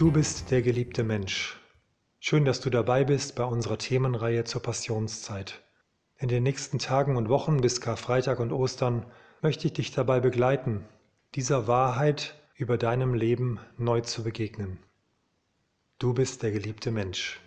Du bist der geliebte Mensch. Schön, dass du dabei bist bei unserer Themenreihe zur Passionszeit. In den nächsten Tagen und Wochen bis Karfreitag und Ostern möchte ich dich dabei begleiten, dieser Wahrheit über deinem Leben neu zu begegnen. Du bist der geliebte Mensch.